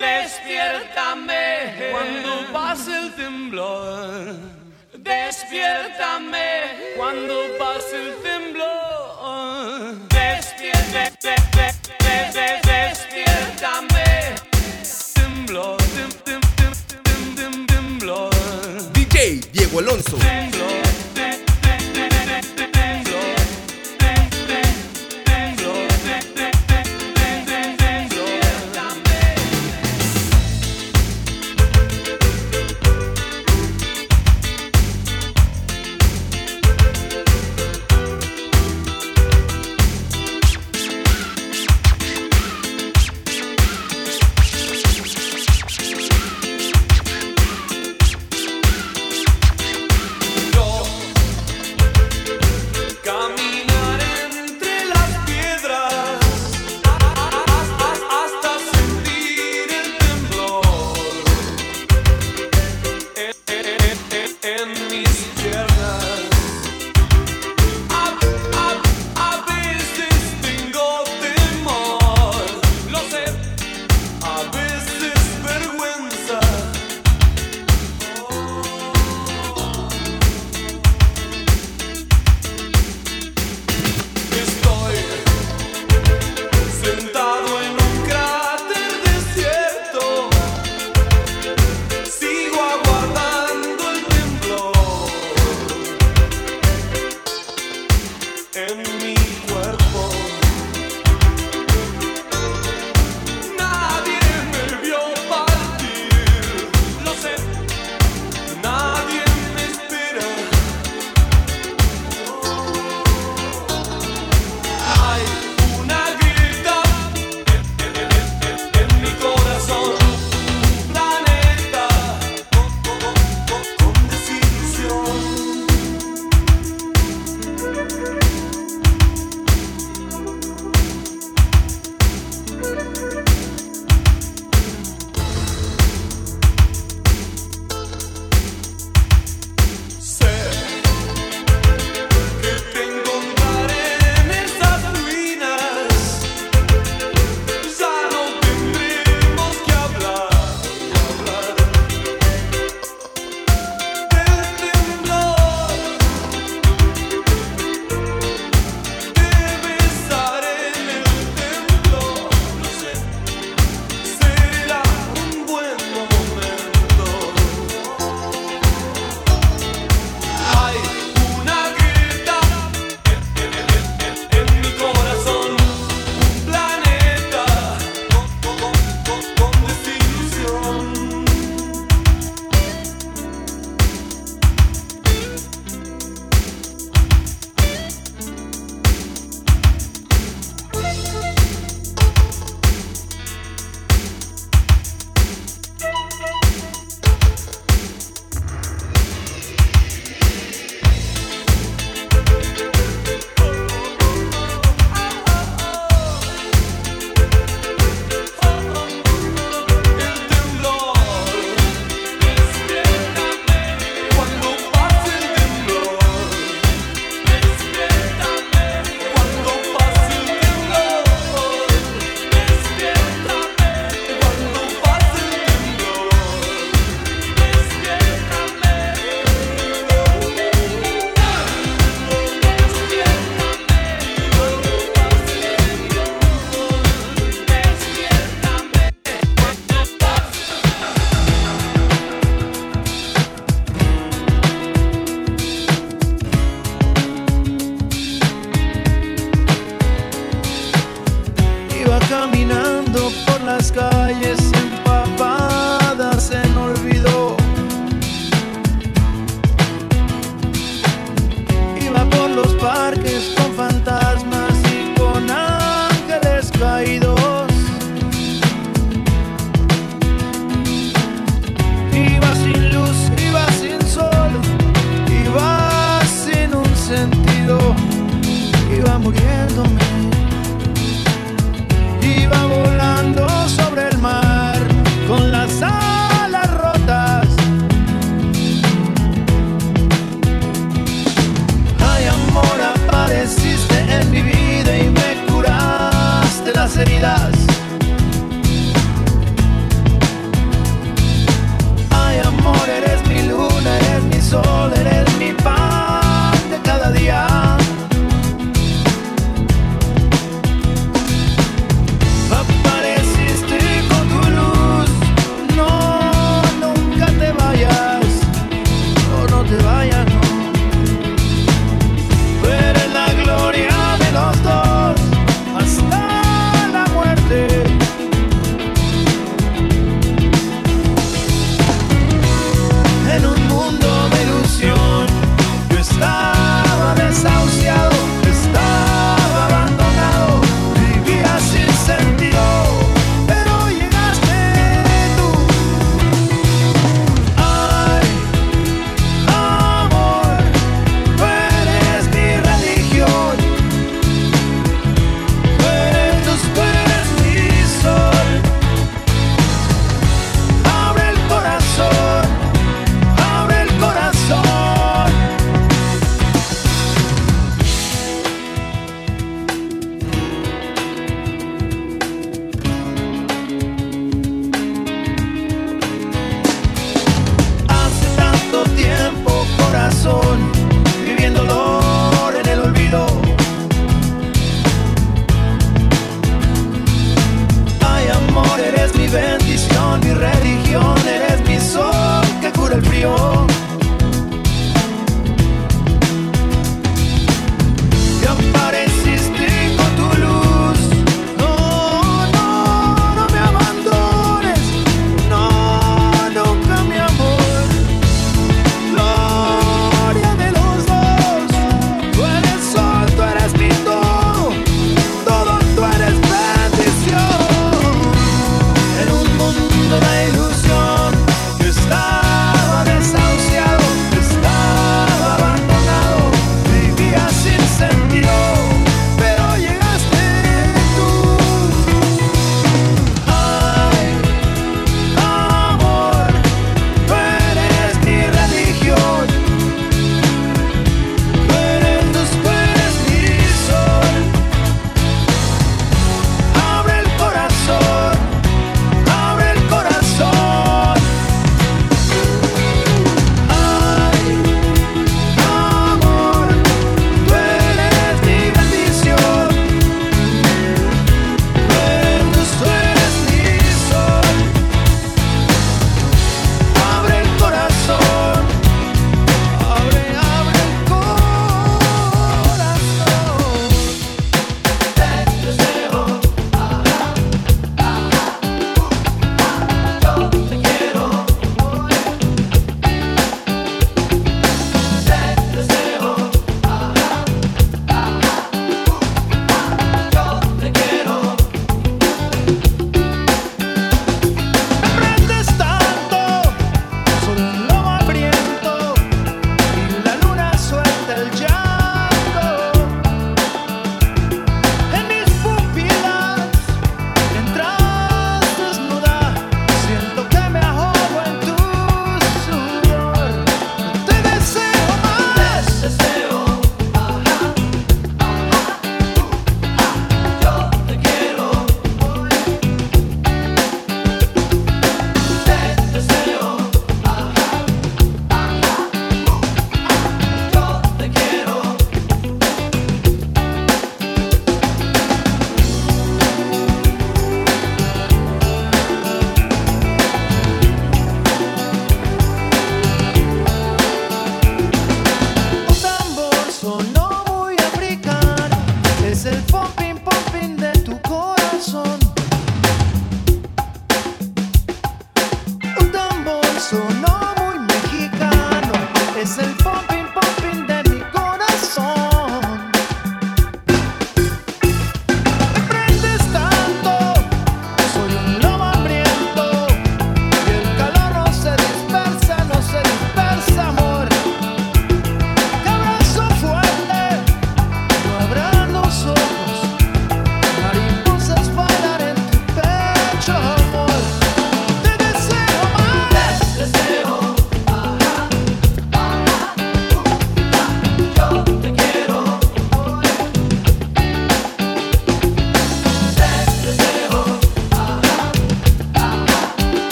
Despiértame cuando pase el temblor. Despiértame cuando pase el temblor. Despiértame, despiértame. Temblor, tem, tem, tem, tem, tem, temblor. DJ Diego Alonso.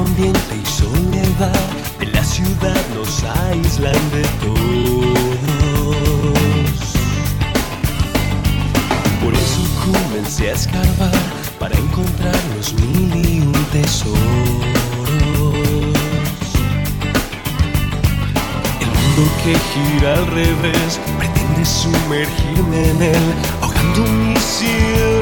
ambiente y soledad de la ciudad nos aíslan de todos. Por eso comencé a escarbar para encontrar los mil y un tesoros. El mundo que gira al revés pretende sumergirme en él, ahogando mi cielo.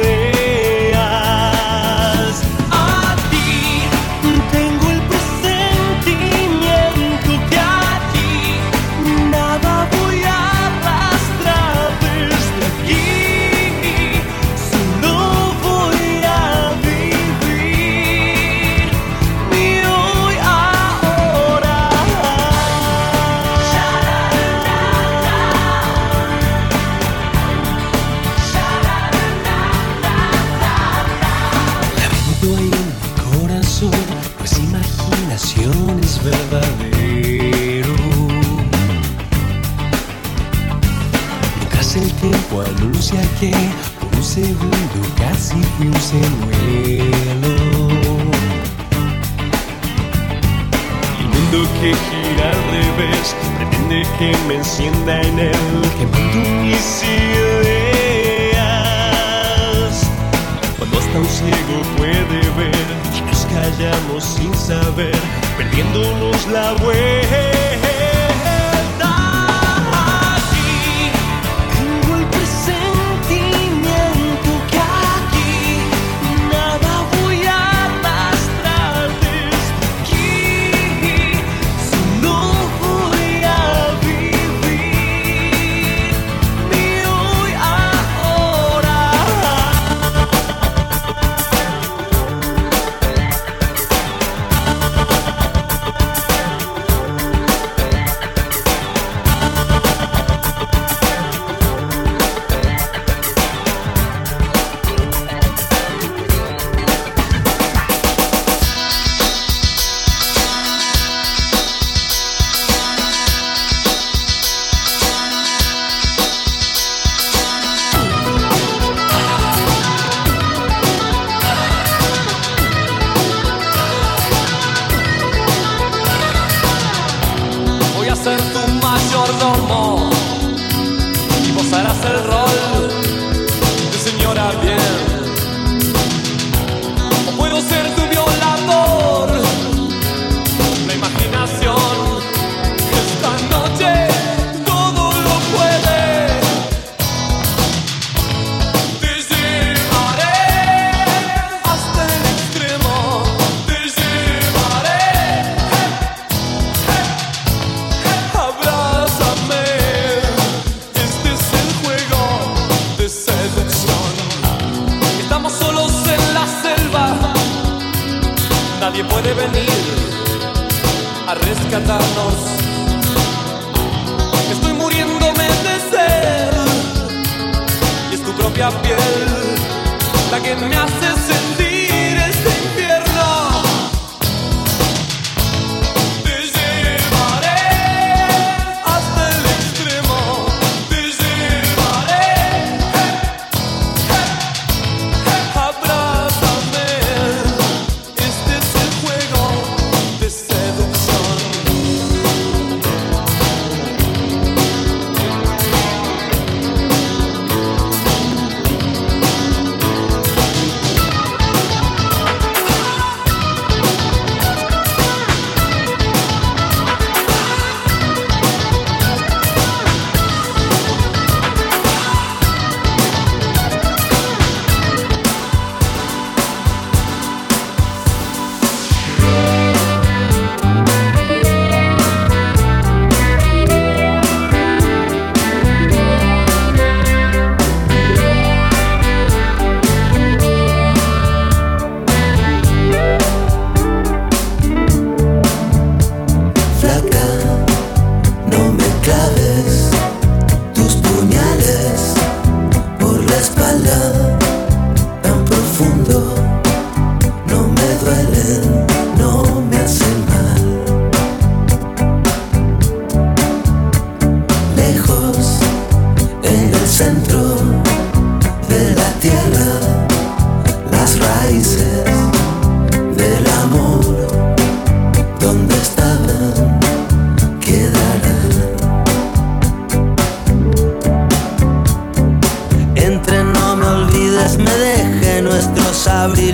que me encienda en el que mis ideas. Cuando hasta un ciego puede ver, nos callamos sin saber, perdiéndonos la buena. ser tu mayordomo. Y vos harás el piel, la que me hace sentir.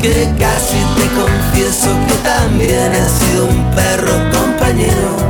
que casi te confieso que también he sido un perro compañero.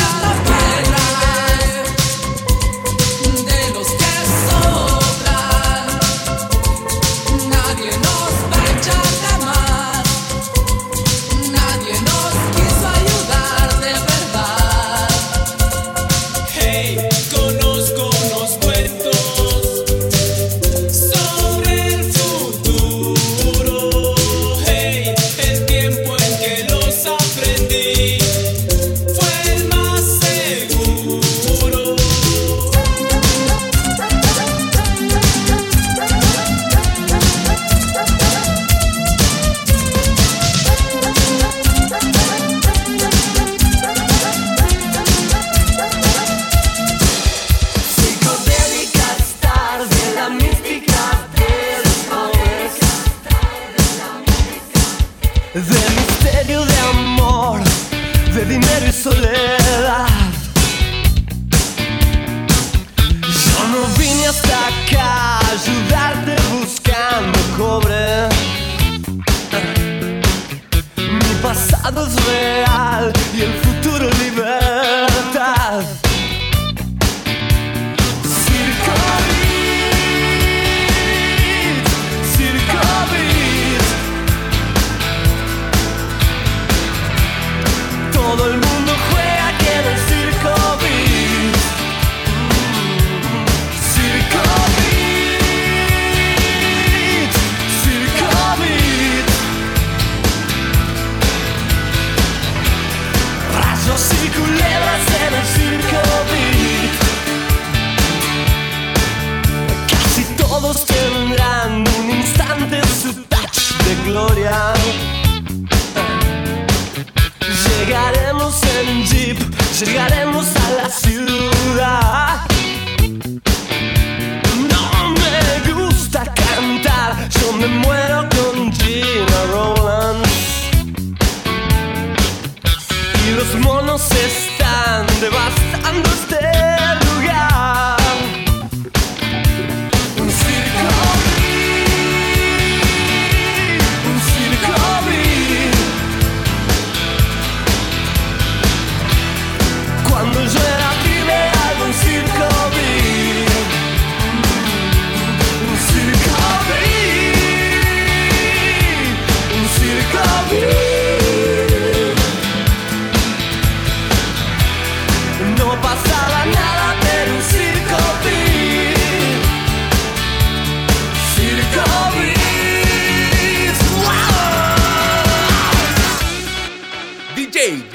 Los monos están devastando este.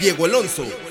Diego Alonso.